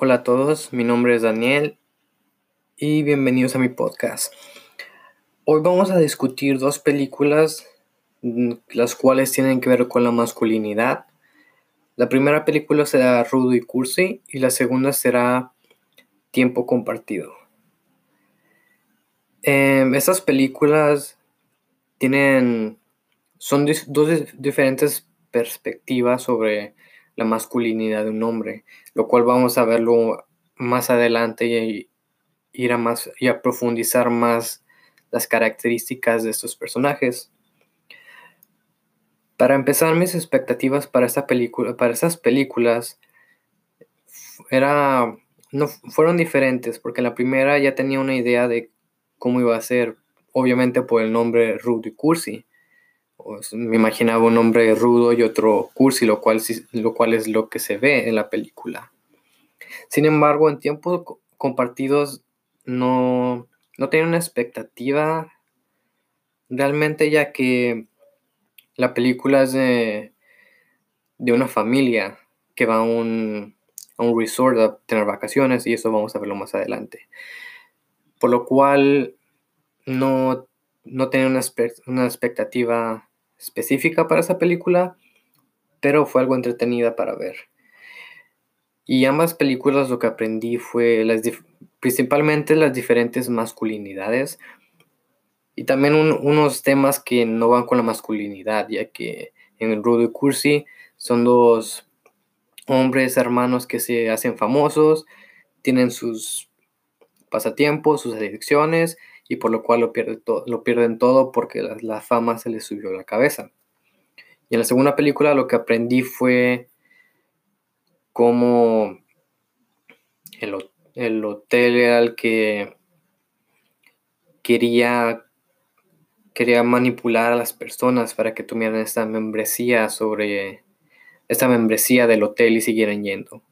Hola a todos, mi nombre es Daniel y bienvenidos a mi podcast. Hoy vamos a discutir dos películas mm, las cuales tienen que ver con la masculinidad. La primera película será Rudo y Cursi y la segunda será Tiempo Compartido. Eh, estas películas tienen, son dos diferentes perspectivas sobre la masculinidad de un hombre, lo cual vamos a verlo más adelante y ir a más y a profundizar más las características de estos personajes. Para empezar, mis expectativas para esta película, para estas películas, era, no, fueron diferentes, porque la primera ya tenía una idea de cómo iba a ser, obviamente por el nombre Rudy Cursi me imaginaba un hombre rudo y otro cursi, lo cual, lo cual es lo que se ve en la película. Sin embargo, en tiempos compartidos no, no tenía una expectativa realmente ya que la película es de, de una familia que va a un, a un resort a tener vacaciones y eso vamos a verlo más adelante. Por lo cual no, no tenía una, una expectativa específica para esa película, pero fue algo entretenida para ver. Y ambas películas lo que aprendí fue las principalmente las diferentes masculinidades y también unos temas que no van con la masculinidad, ya que en Rudo y Cursi son dos hombres hermanos que se hacen famosos, tienen sus pasatiempos, sus adicciones y por lo cual lo, pierde lo pierden todo porque la, fama se les subió a la cabeza. Y en la segunda película lo que aprendí fue cómo el, el hotel era el que quería, quería manipular a las personas para que tuvieran esta membresía sobre esta membresía del hotel y siguieran yendo.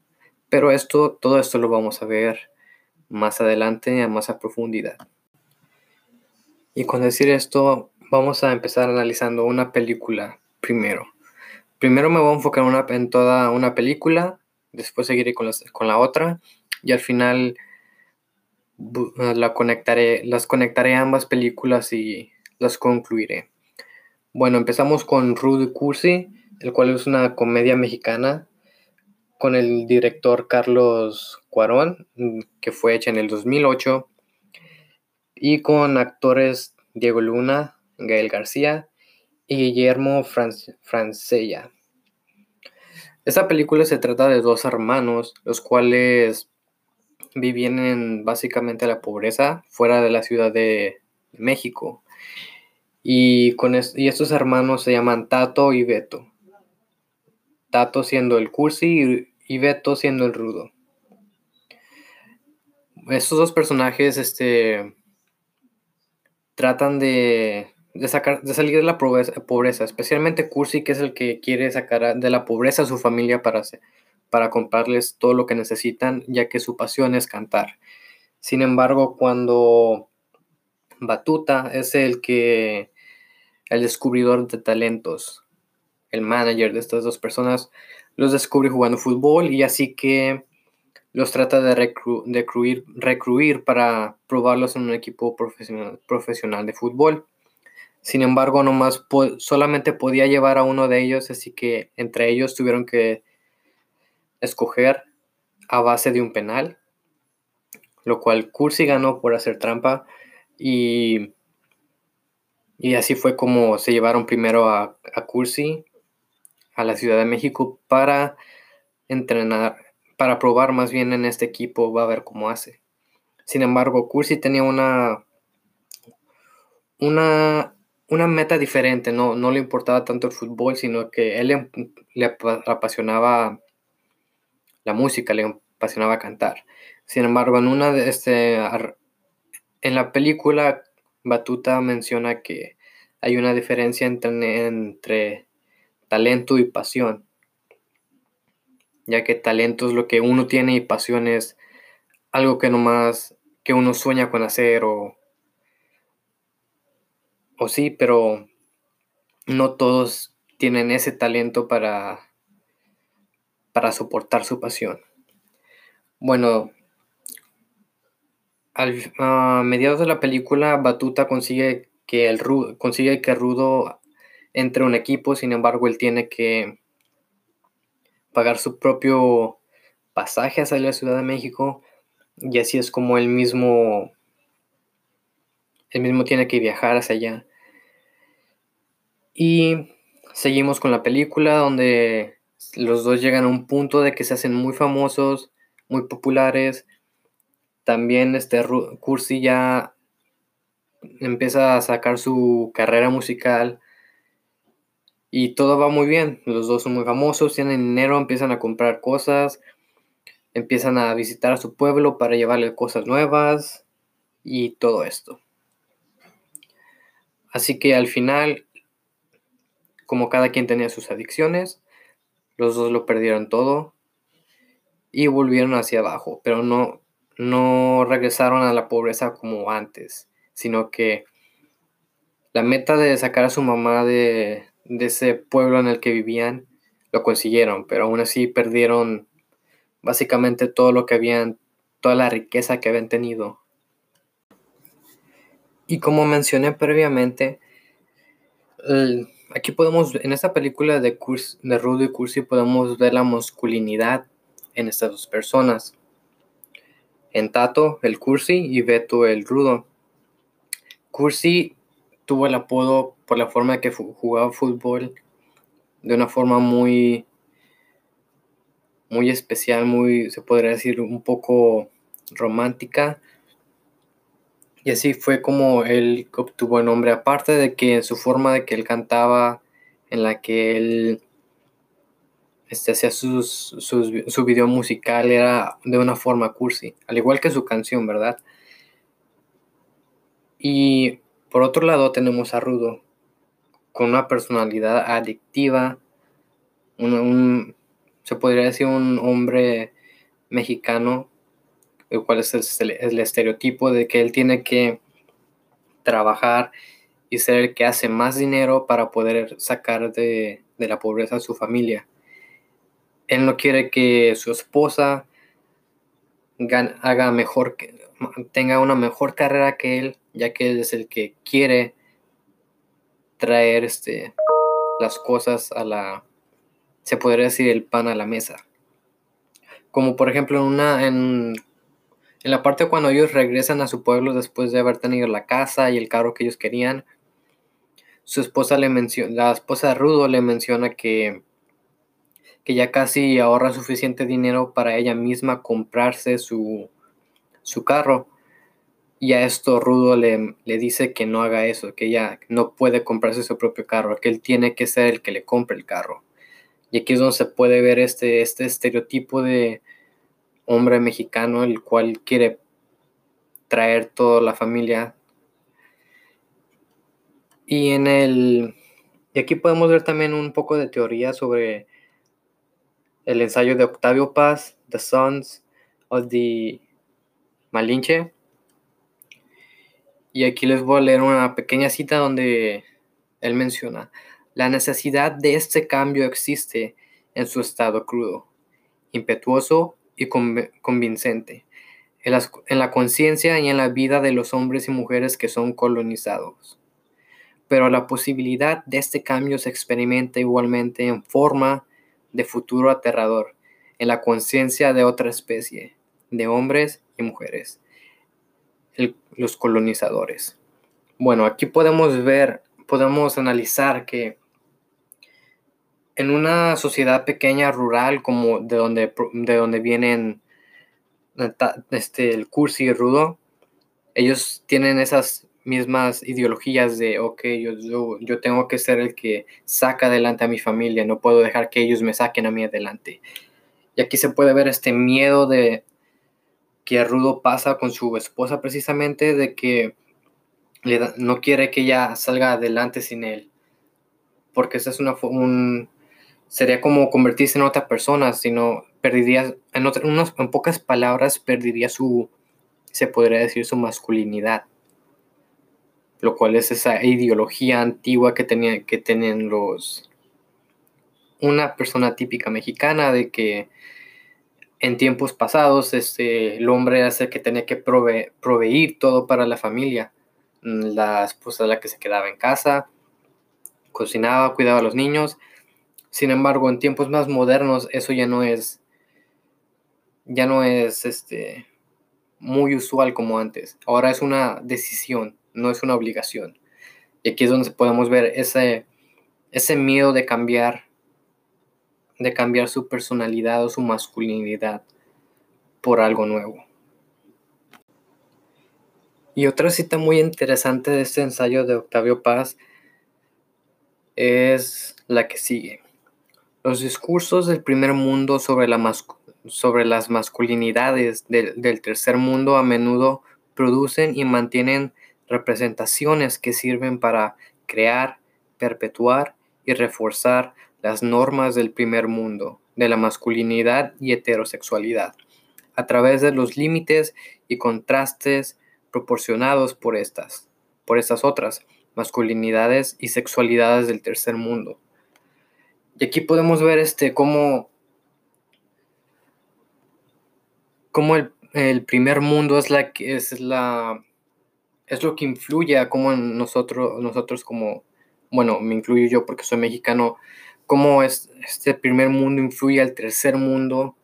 Pero esto, todo esto lo vamos a ver más adelante, a más a profundidad. Y con decir esto, vamos a empezar analizando una película primero. Primero me voy a enfocar en toda una película, después seguiré con, con la otra y al final la conectaré, las conectaré ambas películas y las concluiré. Bueno, empezamos con Rudy Cursi, el cual es una comedia mexicana con el director Carlos Cuarón, que fue hecha en el 2008 y con actores Diego Luna, Gael García y Guillermo Francella. Esta película se trata de dos hermanos, los cuales vivían en básicamente la pobreza fuera de la ciudad de México. Y, con y estos hermanos se llaman Tato y Beto. Tato siendo el cursi y Beto siendo el rudo. Estos dos personajes este, tratan de, sacar, de salir de la pobreza, especialmente Cursi, que es el que quiere sacar de la pobreza a su familia para, para comprarles todo lo que necesitan, ya que su pasión es cantar. Sin embargo, cuando Batuta es el que, el descubridor de talentos, el manager de estas dos personas, los descubre jugando fútbol y así que los trata de, recruir, para probarlos en un equipo profesional, profesional de fútbol. Sin embargo, nomás solamente podía llevar a uno de ellos, así que entre ellos tuvieron que escoger a base de un penal, lo cual Cursi ganó por hacer trampa y, y así fue como se llevaron primero a, a Cursi a la Ciudad de México para entrenar para probar más bien en este equipo, va a ver cómo hace. Sin embargo, Cursi tenía una, una, una meta diferente, no, no le importaba tanto el fútbol, sino que él le, apasionaba la música, le apasionaba cantar. Sin embargo, en una de este, en la película Batuta menciona que hay una diferencia entre, entre talento y pasión ya que talento es lo que uno tiene y pasión es algo que nomás que uno sueña con hacer o, o sí, pero no todos tienen ese talento para, para soportar su pasión. Bueno, a mediados de la película, Batuta consigue que, el, consigue que Rudo entre un equipo, sin embargo, él tiene que pagar su propio pasaje hacia la Ciudad de México. Y así es como él mismo mismo tiene que viajar hacia allá. Y seguimos con la película donde los dos llegan a un punto de que se hacen muy famosos, muy populares. También este Cursi ya empieza a sacar su carrera musical y todo va muy bien. Los dos son muy famosos, tienen dinero, empiezan a comprar cosas, empiezan a visitar a su pueblo para llevarle cosas nuevas y todo esto. Así que al final, como cada quien tenía sus adicciones, los dos lo perdieron todo y volvieron hacia abajo, pero no no regresaron a la pobreza como antes, sino que la meta de sacar a su mamá de, ese pueblo en el que vivían lo consiguieron, pero aún así perdieron básicamente todo lo que habían, toda la riqueza que habían tenido. Y como mencioné previamente, aquí podemos, en esta película de, de Rudo y Cursi, podemos ver la masculinidad en estas dos personas en Tato el Cursi y Beto el Rudo. Cursi tuvo el apodo por la forma que jugaba fútbol de una forma muy muy especial, muy se podría decir un poco romántica. Y así fue como él obtuvo el nombre, aparte de que en su forma de que él cantaba, en la que él este, hacía sus, su video musical era de una forma cursi, al igual que su canción, ¿verdad? Y por otro lado tenemos a Rudo, con una personalidad adictiva, un, se podría decir un hombre mexicano, el cual es el, el, estereotipo de que él tiene que trabajar y ser el que hace más dinero para poder sacar de, de la pobreza a su familia. Él no quiere que su esposa haga mejor, tenga una mejor carrera que él, ya que él es el que quiere traer este, las cosas a la, se podría decir, el pan a la mesa. Como por ejemplo en una, en, en la parte cuando ellos regresan a su pueblo después de haber tenido la casa y el carro que ellos querían, su esposa le menciona, la esposa de Rudo le menciona que que ya casi ahorra suficiente dinero para ella misma comprarse su, carro. Y a esto Rudo le, le, dice que no haga eso, que ella no puede comprarse su propio carro, que él tiene que ser el que le compre el carro. Y aquí es donde se puede ver este, este estereotipo de hombre mexicano, el cual quiere traer toda la familia. Y en el. Y aquí podemos ver también un poco de teoría sobre el ensayo de Octavio Paz, The Sons of the Malinche. Y aquí les voy a leer una pequeña cita donde él menciona, la necesidad de este cambio existe en su estado crudo, impetuoso y convincente, en la conciencia y en la vida de los hombres y mujeres que son colonizados. Pero la posibilidad de este cambio se experimenta igualmente en forma de futuro aterrador en la conciencia de otra especie, de hombres y mujeres, los colonizadores. Bueno, aquí podemos ver, podemos analizar que en una sociedad pequeña, rural, como de donde, de donde vienen este, el cursi y rudo, ellos tienen esas mismas ideologías de, ok, yo, yo, tengo que ser el que saca adelante a mi familia, no puedo dejar que ellos me saquen a mí adelante. Y aquí se puede ver este miedo de que Rudo pasa con su esposa precisamente, de que no quiere que ella salga adelante sin él, porque esa es una, un, sería como convertirse en otra persona, sino perdería, en, en pocas palabras, perdería su, se podría decir, su masculinidad. Lo cual es esa ideología antigua que, tenía, que tienen los una persona típica mexicana de que en tiempos pasados este, el hombre era el que tenía que proveer todo para la familia. La esposa la que se quedaba en casa, cocinaba, cuidaba a los niños. Sin embargo, en tiempos más modernos eso ya no es ya no es este muy usual como antes. Ahora es una decisión, no es una obligación. Y aquí es donde podemos ver ese, ese miedo de cambiar, de cambiar su personalidad o su masculinidad por algo nuevo. Y otra cita muy interesante de este ensayo de Octavio Paz es la que sigue. Los discursos del primer mundo sobre, la sobre las masculinidades del tercer mundo a menudo producen y mantienen representaciones que sirven para crear, perpetuar y reforzar las normas del primer mundo, de la masculinidad y heterosexualidad, a través de los límites y contrastes proporcionados por estas, por estas otras masculinidades y sexualidades del tercer mundo. Y aquí podemos ver este cómo, cómo el, el primer mundo es la es la es lo que influye a cómo nosotros, nosotros como, bueno, me incluyo yo porque soy mexicano, cómo es, este primer mundo influye al tercer mundo,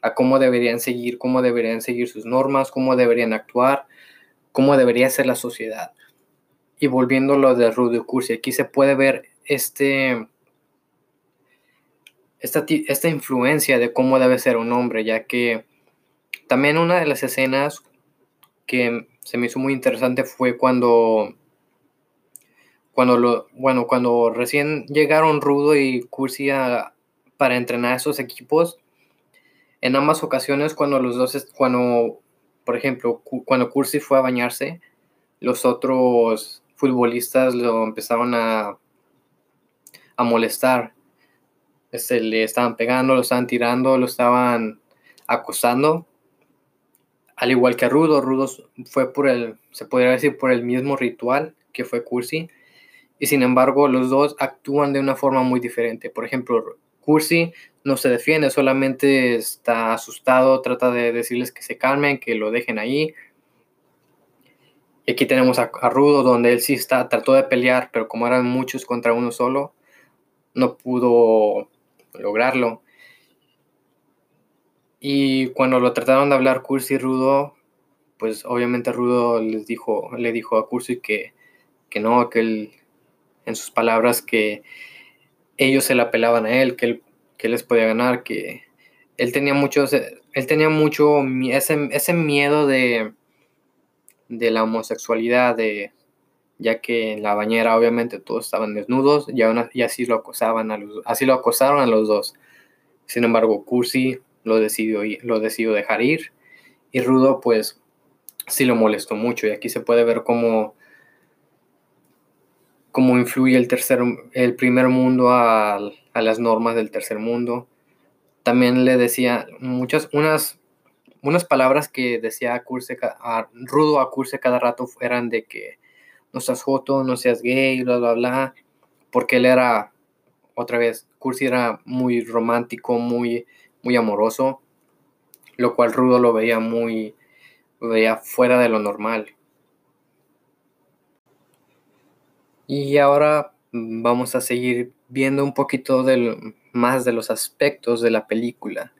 a cómo deberían seguir, cómo deberían seguir sus normas, cómo deberían actuar, cómo debería ser la sociedad. Y volviendo a lo de Rudy Cursi, aquí se puede ver este, esta, esta influencia de cómo debe ser un hombre, ya que también una de las escenas que se me hizo muy interesante fue cuando, cuando lo, bueno, cuando recién llegaron Rudo y Cursi para entrenar a esos equipos. En ambas ocasiones, cuando los dos, cuando, por ejemplo, cuando Cursi fue a bañarse, los otros futbolistas lo empezaron a, a molestar. Este, le estaban pegando, lo estaban tirando, lo estaban acosando al igual que Rudo, Rudo fue por el, se podría decir, por el mismo ritual que fue Cursi. Y sin embargo, los dos actúan de una forma muy diferente. Por ejemplo, Cursi no se defiende, solamente está asustado, trata de decirles que se calmen, que lo dejen ahí. Aquí tenemos a, a, Rudo, donde él sí está, trató de pelear, pero como eran muchos contra uno solo, no pudo lograrlo. Y cuando lo trataron de hablar Cursi y Rudo, pues obviamente Rudo les dijo, le dijo a Cursi que, que no, que él, en sus palabras, que ellos se la pelaban a él, que él, que les podía ganar, que él tenía mucho, él tenía mucho ese, ese miedo de, de la homosexualidad, de, ya que en la bañera obviamente todos estaban desnudos y, y así lo acosaban a los, así lo acosaron a los dos. Sin embargo, Cursi lo decidió, lo decidió dejar ir. Y Rudo, pues, sí lo molestó mucho. Y aquí se puede ver cómo, cómo influye el, tercer, el primer mundo a, a las normas del tercer mundo. También le decía muchas, unas, unas palabras que decía a Rudo a Curse cada rato eran de que no seas joto, no seas gay, bla, bla, bla. Porque él era, otra vez, Cursi era muy romántico, muy muy amoroso, lo cual Rudo lo veía muy, veía fuera de lo normal. Y ahora vamos a seguir viendo un poquito más de los aspectos de la película.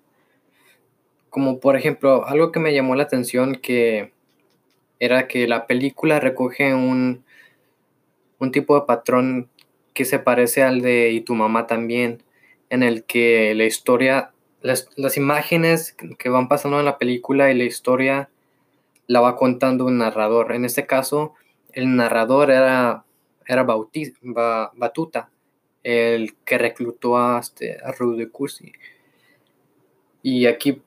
Como por ejemplo, algo que me llamó la atención que era que la película recoge un, un tipo de patrón que se parece al de Y tu mamá también, en el que la historia las, imágenes que van pasando en la película y la historia la va contando un narrador. En este caso, el narrador era, era Batuta, el que reclutó a, este, a Rudy Cursi. Y aquí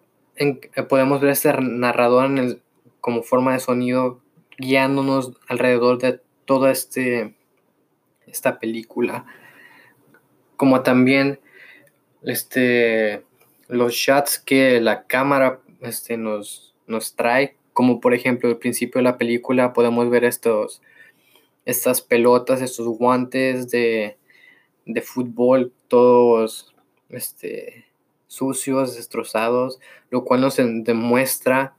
podemos ver este narrador como forma de sonido guiándonos alrededor de toda este, esta película. Como también este los shots que la cámara este, nos, nos trae, como por ejemplo al principio de la película podemos ver estos, estas pelotas, estos guantes de, de fútbol, todos este, sucios, destrozados, lo cual nos demuestra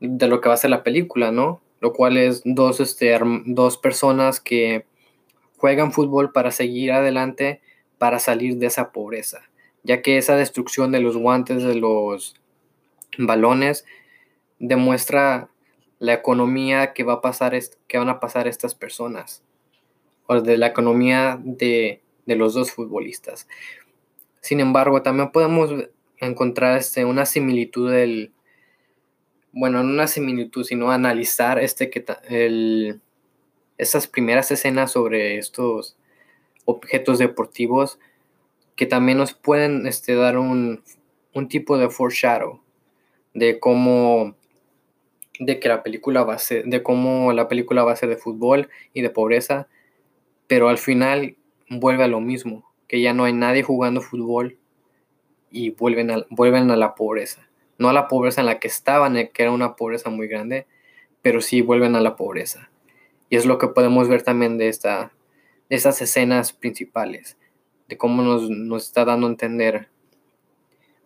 de lo que va a ser la película, ¿no? Lo cual es dos, este, dos personas que juegan fútbol para seguir adelante, para salir de esa pobreza, ya que esa destrucción de los guantes, de los balones, demuestra la economía que, va a pasar, que van a pasar estas personas, o de la economía de, de los dos futbolistas. Sin embargo, también podemos encontrar este, una similitud del, bueno, no una similitud, sino analizar este que el, esas primeras escenas sobre estos objetos deportivos que también nos pueden este, dar un, un tipo de foreshadow de cómo de que la película va de cómo la película va a ser de fútbol y de pobreza pero al final vuelve a lo mismo que ya no hay nadie jugando fútbol y vuelven a, vuelven a la pobreza. No a la pobreza en la que estaban, eh, que era una pobreza muy grande, pero sí vuelven a la pobreza. Y es lo que podemos ver también de, esta, de estas escenas principales, de cómo nos, nos está dando a entender,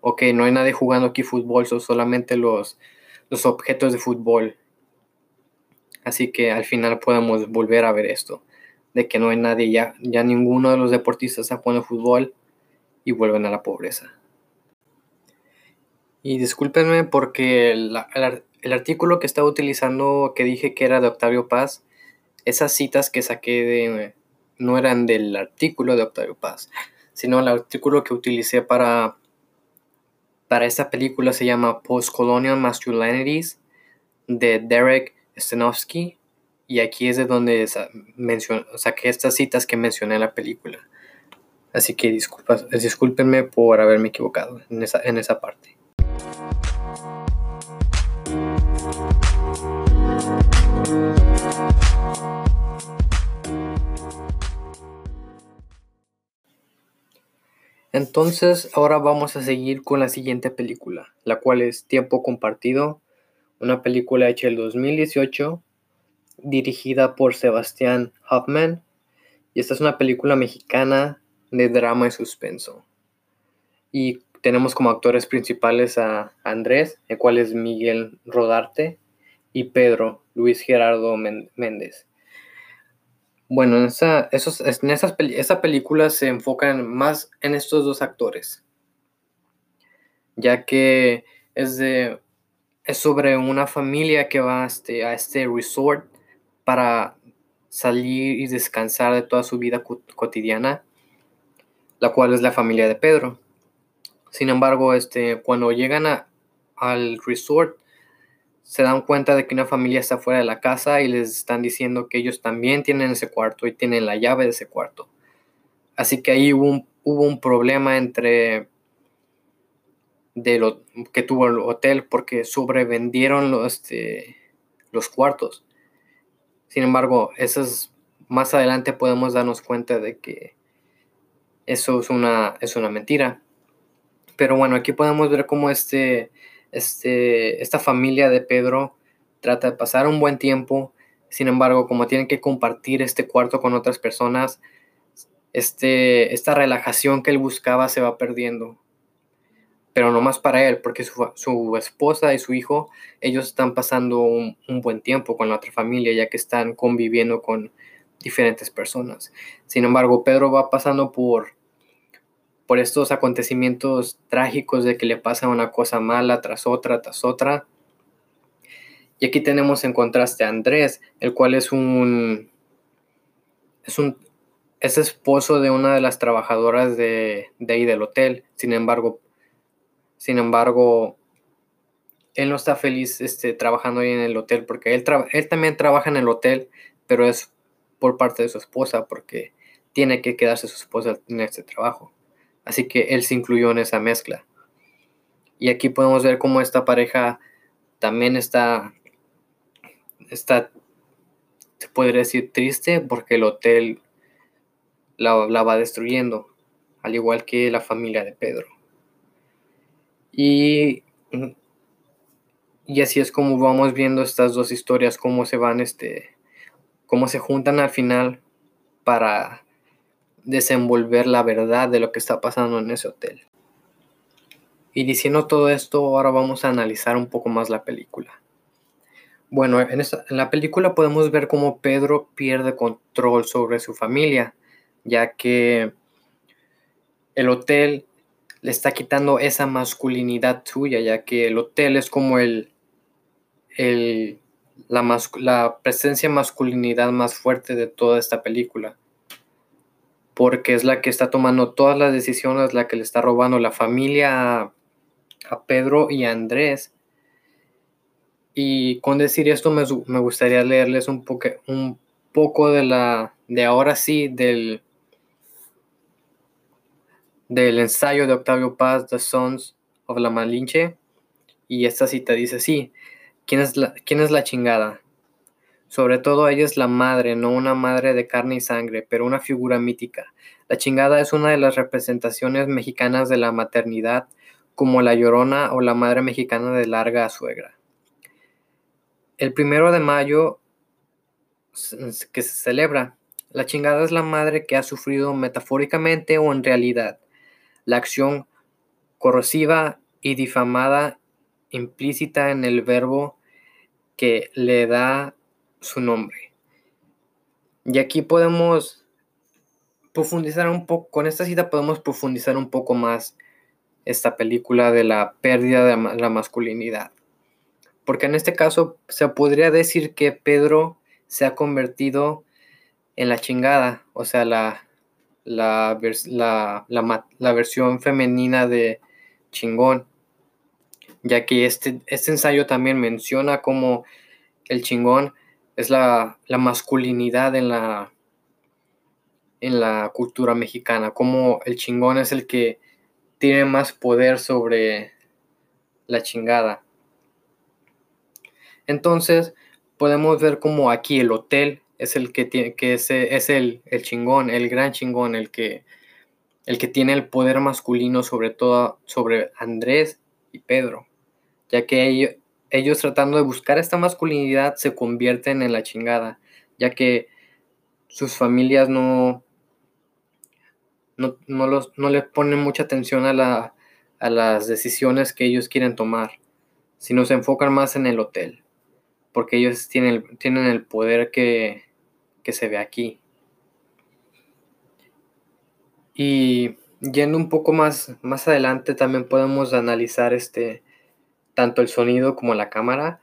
ok, no hay nadie jugando aquí fútbol, son solamente los, los objetos de fútbol. Así que al final podemos volver a ver esto de que no hay nadie, ya, ya ninguno de los deportistas está jugando fútbol y vuelven a la pobreza. Y discúlpenme porque el, artículo que estaba utilizando, que dije que era de Octavio Paz, esas citas que saqué de, no eran del artículo de Octavio Paz, sino el artículo que utilicé para, para esta película se llama Postcolonial Masculinities de Derek Stenowski y aquí es de donde saqué estas citas que mencioné en la película. Así que disculpas, discúlpenme por haberme equivocado en esa, en esa parte. Entonces, ahora vamos a seguir con la siguiente película, la cual es Tiempo Compartido, una película hecha el 2018 dirigida por Sebastián Hoffman y esta es una película mexicana de drama y suspenso. Y tenemos como actores principales a Andrés, el cual es Miguel Rodarte, y Pedro, Luis Gerardo Méndez. Bueno, en, esa, esos, en esas, esa película se enfocan más en estos dos actores, ya que es, de, es sobre una familia que va a este, a este resort para salir y descansar de toda su vida cotidiana, la cual es la familia de Pedro. Sin embargo, este, cuando llegan a, al resort, se dan cuenta de que una familia está fuera de la casa y les están diciendo que ellos también tienen ese cuarto y tienen la llave de ese cuarto. Así que ahí hubo un, problema entre de lo que tuvo el hotel porque sobrevendieron los, este, los cuartos. Sin embargo, más adelante podemos darnos cuenta de que eso es una, es una mentira. Pero bueno, aquí podemos ver cómo este, este, esta familia de Pedro trata de pasar un buen tiempo. Sin embargo, como tienen que compartir este cuarto con otras personas, este, esta relajación que él buscaba se va perdiendo pero no más para él, porque su, esposa y su hijo, ellos están pasando un, buen tiempo con la otra familia, ya que están conviviendo con diferentes personas. Sin embargo, Pedro va pasando por, por estos acontecimientos trágicos de que le pasa una cosa mala tras otra, tras otra. Y aquí tenemos en contraste a Andrés, el cual es un, es un es esposo de una de las trabajadoras de, de ahí del hotel. Sin embargo, sin embargo, él no está feliz este, trabajando ahí en el hotel porque él, él también trabaja en el hotel, pero es por parte de su esposa porque tiene que quedarse su esposa en este trabajo. Así que él se incluyó en esa mezcla. Y aquí podemos ver cómo esta pareja también está, está se podría decir triste porque el hotel la, la va destruyendo, al igual que la familia de Pedro. Y, y así es como vamos viendo estas dos historias, cómo se van, este, cómo se juntan al final para desenvolver la verdad de lo que está pasando en ese hotel. Y diciendo todo esto, ahora vamos a analizar un poco más la película. Bueno, en, en la película podemos ver cómo Pedro pierde control sobre su familia, ya que el hotel le está quitando esa masculinidad suya, ya que el hotel es como el, el la, la presencia masculinidad más fuerte de toda esta película. Porque es la que está tomando todas las decisiones, la que le está robando la familia a, Pedro y a Andrés. Y con decir esto me, gustaría leerles un, poco de la, de ahora sí, del, ensayo de Octavio Paz, The Sons of la Malinche. Y esta cita dice así, ¿quién es la, quién es la chingada? Sobre todo ella es la madre, no una madre de carne y sangre, pero una figura mítica. La chingada es una de las representaciones mexicanas de la maternidad, como la llorona o la madre mexicana de larga suegra. El primero de mayo que se celebra, la chingada es la madre que ha sufrido metafóricamente o en realidad la acción corrosiva y difamada implícita en el verbo que le da su nombre. Y aquí podemos profundizar un poco, con esta cita podemos profundizar un poco más esta película de la pérdida de la masculinidad. Porque en este caso se podría decir que Pedro se ha convertido en la chingada, o sea, la, la, la, versión femenina de chingón, ya que este, este ensayo también menciona como el chingón es la, masculinidad en la, en la cultura mexicana, como el chingón es el que tiene más poder sobre la chingada. Entonces, podemos ver como aquí el hotel es el que tiene, que es, es el, el, chingón, el gran chingón, el que, el que tiene el poder masculino sobre todo sobre Andrés y Pedro, ya que ellos, ellos tratando de buscar esta masculinidad se convierten en la chingada, ya que sus familias no, no, no, los, no les ponen mucha atención a, la, a las decisiones que ellos quieren tomar, sino se enfocan más en el hotel, porque ellos tienen, tienen el poder que, que se ve aquí. Y yendo un poco más, más adelante también podemos analizar este, tanto el sonido como la cámara.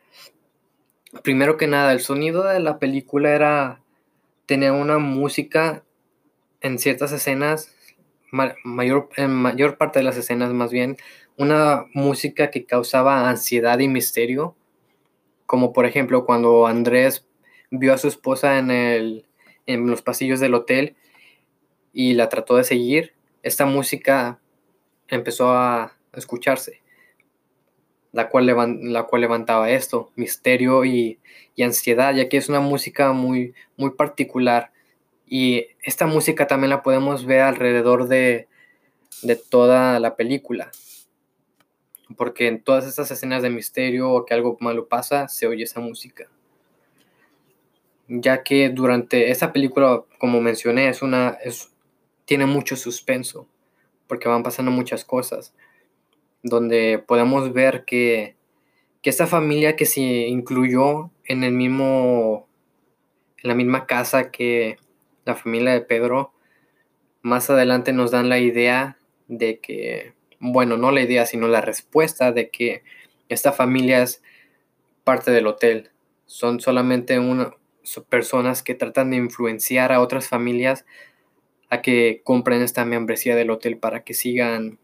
Primero que nada, el sonido de la película era, tenía una música en ciertas escenas, mayor, en mayor parte de las escenas más bien, una música que causaba ansiedad y misterio, como por ejemplo cuando Andrés vio a su esposa en, el, en los pasillos del hotel y la trató de seguir, esta música empezó a escucharse, la cual, la cual levantaba esto, misterio y, ansiedad, ya que es una música muy, muy particular. Y esta música también la podemos ver alrededor de, de toda la película. Porque en todas estas escenas de misterio o que algo malo pasa, se oye esa música ya que durante esa película, como mencioné, es una, es, tiene mucho suspenso, porque van pasando muchas cosas, donde podemos ver que, que esta familia que se incluyó en el mismo, en la misma casa que la familia de Pedro, más adelante nos dan la idea de que, bueno, no la idea, sino la respuesta de que esta familia es parte del hotel. Son solamente una, personas que tratan de influenciar a otras familias a que compren esta membresía del hotel para que sigan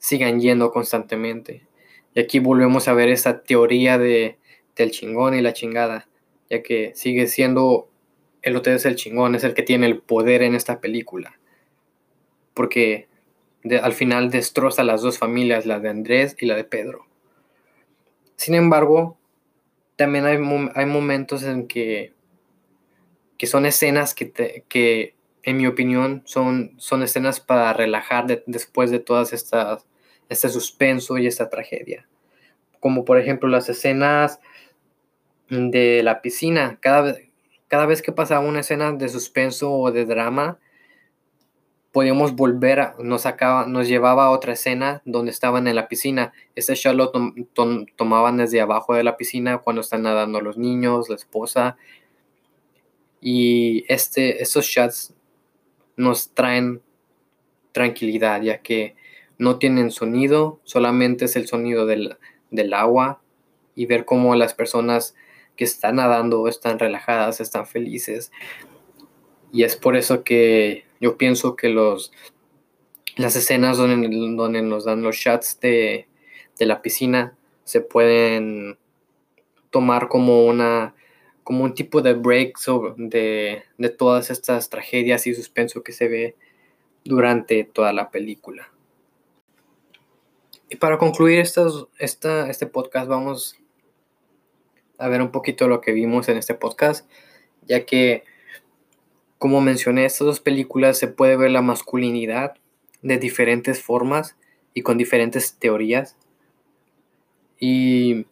sigan yendo constantemente. Y aquí volvemos a ver esa teoría de, del chingón y la chingada, ya que sigue siendo el hotel es el chingón, es el que tiene el poder en esta película. Porque al final destroza las dos familias, la de Andrés y la de Pedro. Sin embargo, también hay, hay momentos en que, que son escenas que, que, en mi opinión, son, son escenas para relajar después de todas estas, este suspenso y esta tragedia. Como por ejemplo las escenas de la piscina. Cada, cada vez que pasaba una escena de suspenso o de drama, podíamos volver, nos, sacaba, nos llevaba a otra escena donde estaban en la piscina. Ese shot lo tomaban desde abajo de la piscina cuando están nadando los niños, la esposa. Y este, estos shots nos traen tranquilidad, ya que no tienen sonido, solamente es el sonido del, del agua y ver cómo las personas que están nadando están relajadas, están felices. Y es por eso que yo pienso que los, las escenas donde, donde nos dan los shots de, la piscina se pueden tomar como una como un tipo de break de, de todas estas tragedias y suspenso que se ve durante toda la película. Y para concluir estos, esta, este podcast vamos a ver un poquito lo que vimos en este podcast, ya que como mencioné, estas dos películas se puede ver la masculinidad de diferentes formas y con diferentes teorías. Y,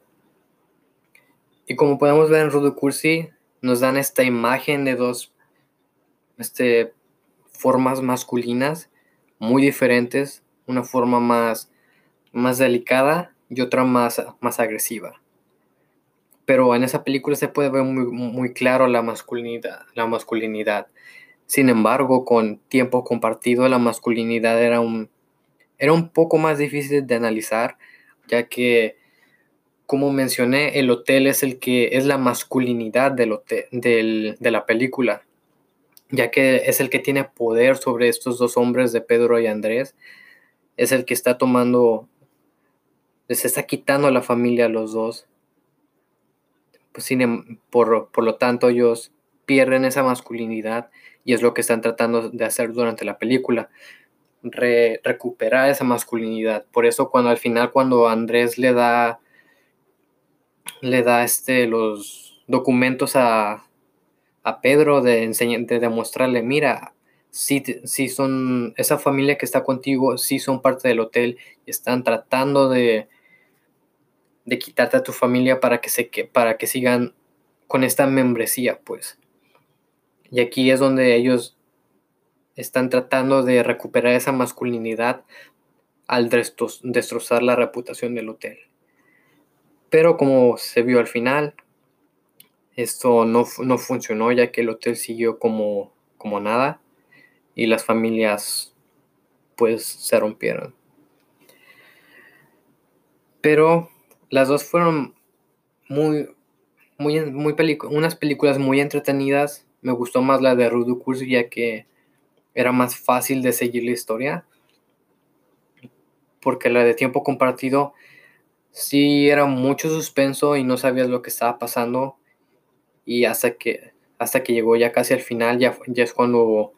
y como podemos ver en Rudo Cursi, nos dan esta imagen de dos este, formas masculinas muy diferentes, una forma más, más delicada y otra más, más agresiva pero en esa película se puede ver muy, muy claro la masculinidad, la masculinidad. Sin embargo, con tiempo compartido, la masculinidad era un, era un poco más difícil de analizar, ya que, como mencioné, el hotel es el que es la masculinidad del hotel, de la película, ya que es el que tiene poder sobre estos dos hombres de Pedro y Andrés, es el que está tomando, les está quitando la familia a los dos pues, em, por, lo tanto ellos pierden esa masculinidad y es lo que están tratando de hacer durante la película, recuperar esa masculinidad. Por eso cuando al final cuando Andrés le da le da este los documentos a, Pedro de, de demostrarle, mira, si, si son esa familia que está contigo, si son parte del hotel y están tratando de, de quitarte a tu familia para que, se, para que sigan con esta membresía, pues. Y aquí es donde ellos están tratando de recuperar esa masculinidad al destrozar la reputación del hotel. Pero como se vio al final, esto no, no funcionó ya que el hotel siguió como, como nada y las familias pues se rompieron. Pero las dos fueron muy, muy, muy unas películas muy entretenidas. Me gustó más la de Rudo Cursi ya que era más fácil de seguir la historia. Porque la de tiempo compartido sí era mucho suspenso y no sabías lo que estaba pasando. Y hasta que, hasta que llegó ya casi al final, ya, ya es cuando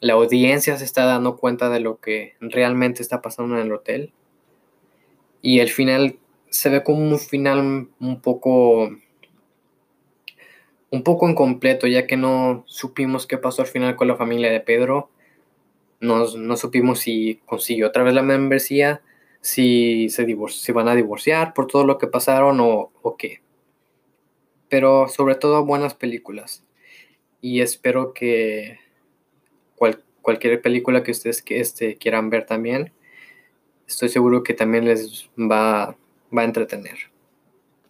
la audiencia se está dando cuenta de lo que realmente está pasando en el hotel. Y el final se ve como un final un poco un poco incompleto, ya que no supimos qué pasó al final con la familia de Pedro. No, supimos si consiguió otra vez la membresía, si se van a divorciar por todo lo que pasaron o, o qué. Pero sobre todo buenas películas. Y espero que cualquier película que ustedes que, este, quieran ver también, estoy seguro que también les va va a entretener.